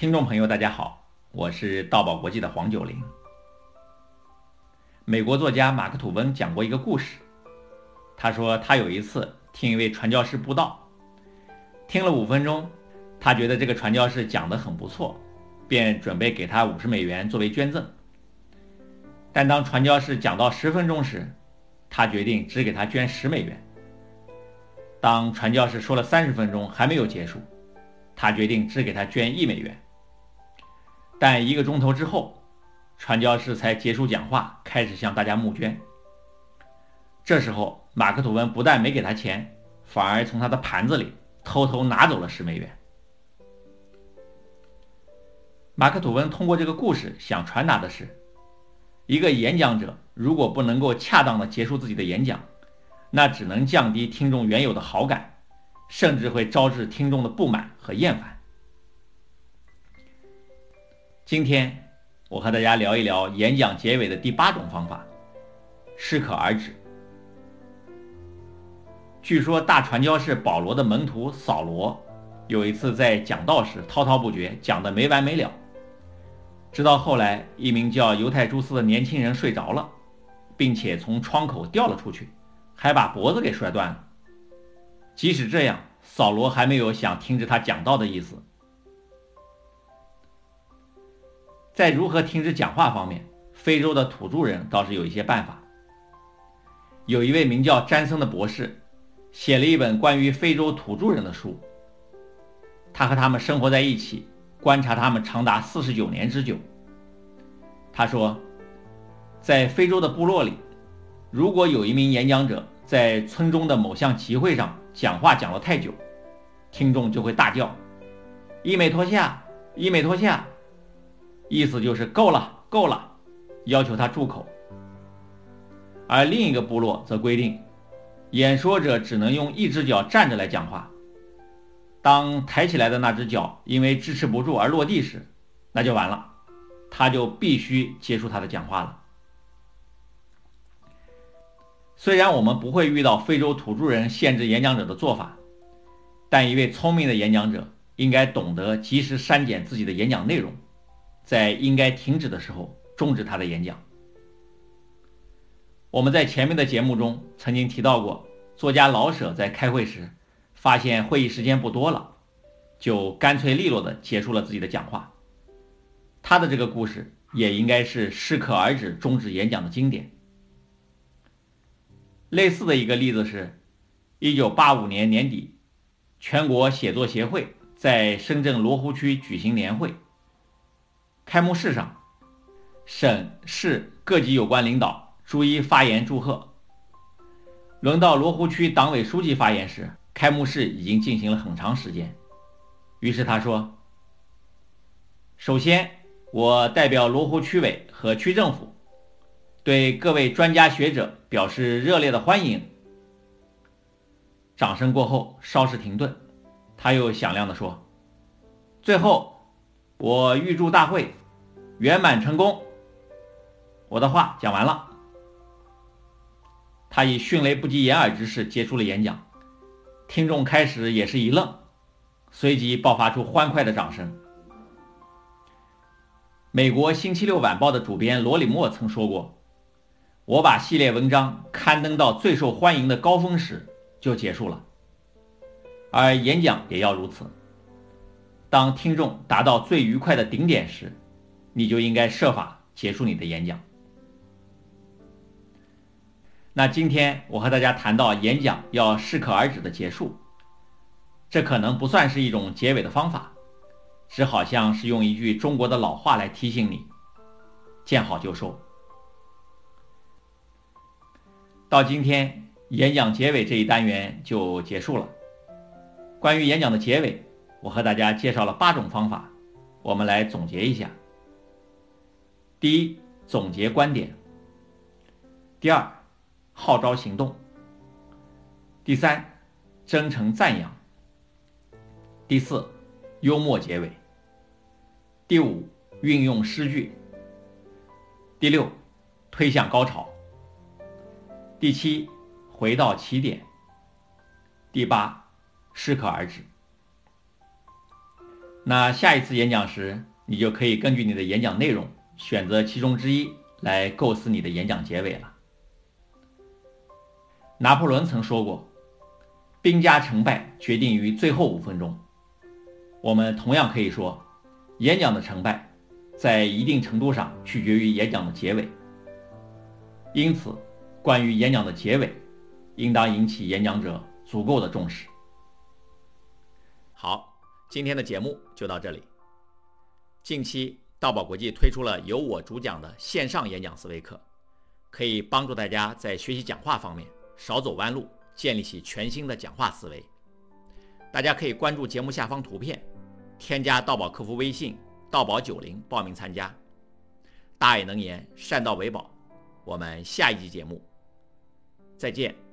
听众朋友，大家好，我是道宝国际的黄九龄。美国作家马克吐温讲过一个故事，他说他有一次听一位传教士布道，听了五分钟，他觉得这个传教士讲得很不错，便准备给他五十美元作为捐赠。但当传教士讲到十分钟时，他决定只给他捐十美元。当传教士说了三十分钟还没有结束，他决定只给他捐一美元。但一个钟头之后，传教士才结束讲话，开始向大家募捐。这时候，马克吐温不但没给他钱，反而从他的盘子里偷偷拿走了十美元。马克吐温通过这个故事想传达的是：一个演讲者如果不能够恰当的结束自己的演讲，那只能降低听众原有的好感，甚至会招致听众的不满和厌烦。今天我和大家聊一聊演讲结尾的第八种方法——适可而止。据说大传教士保罗的门徒扫罗有一次在讲道时滔滔不绝，讲得没完没了，直到后来一名叫犹太朱斯的年轻人睡着了，并且从窗口掉了出去，还把脖子给摔断了。即使这样，扫罗还没有想停止他讲道的意思。在如何停止讲话方面，非洲的土著人倒是有一些办法。有一位名叫詹森的博士，写了一本关于非洲土著人的书。他和他们生活在一起，观察他们长达四十九年之久。他说，在非洲的部落里，如果有一名演讲者在村中的某项集会上讲话讲了太久，听众就会大叫：“伊美托夏，伊美托夏。”意思就是够了，够了，要求他住口。而另一个部落则规定，演说者只能用一只脚站着来讲话。当抬起来的那只脚因为支持不住而落地时，那就完了，他就必须结束他的讲话了。虽然我们不会遇到非洲土著人限制演讲者的做法，但一位聪明的演讲者应该懂得及时删减自己的演讲内容。在应该停止的时候终止他的演讲。我们在前面的节目中曾经提到过，作家老舍在开会时发现会议时间不多了，就干脆利落地结束了自己的讲话。他的这个故事也应该是适可而止终止演讲的经典。类似的一个例子是，1985年年底，全国写作协会在深圳罗湖区举行年会。开幕式上，省市各级有关领导逐一发言祝贺。轮到罗湖区党委书记发言时，开幕式已经进行了很长时间。于是他说：“首先，我代表罗湖区委和区政府，对各位专家学者表示热烈的欢迎。”掌声过后，稍事停顿，他又响亮地说：“最后，我预祝大会。”圆满成功。我的话讲完了。他以迅雷不及掩耳之势结束了演讲，听众开始也是一愣，随即爆发出欢快的掌声。美国《星期六晚报》的主编罗里莫曾说过：“我把系列文章刊登到最受欢迎的高峰时就结束了，而演讲也要如此。当听众达到最愉快的顶点时。”你就应该设法结束你的演讲。那今天我和大家谈到演讲要适可而止的结束，这可能不算是一种结尾的方法，只好像是用一句中国的老话来提醒你：见好就收。到今天，演讲结尾这一单元就结束了。关于演讲的结尾，我和大家介绍了八种方法，我们来总结一下。第一，总结观点；第二，号召行动；第三，真诚赞扬；第四，幽默结尾；第五，运用诗句；第六，推向高潮；第七，回到起点；第八，适可而止。那下一次演讲时，你就可以根据你的演讲内容选择其中之一来构思你的演讲结尾了。拿破仑曾说过：“兵家成败决定于最后五分钟。”我们同样可以说，演讲的成败在一定程度上取决于演讲的结尾。因此，关于演讲的结尾，应当引起演讲者足够的重视。好，今天的节目就到这里。近期，道宝国际推出了由我主讲的线上演讲思维课，可以帮助大家在学习讲话方面少走弯路，建立起全新的讲话思维。大家可以关注节目下方图片，添加道宝客服微信“道宝九零”报名参加。大爱能言，善道为宝。我们下一集节目再见。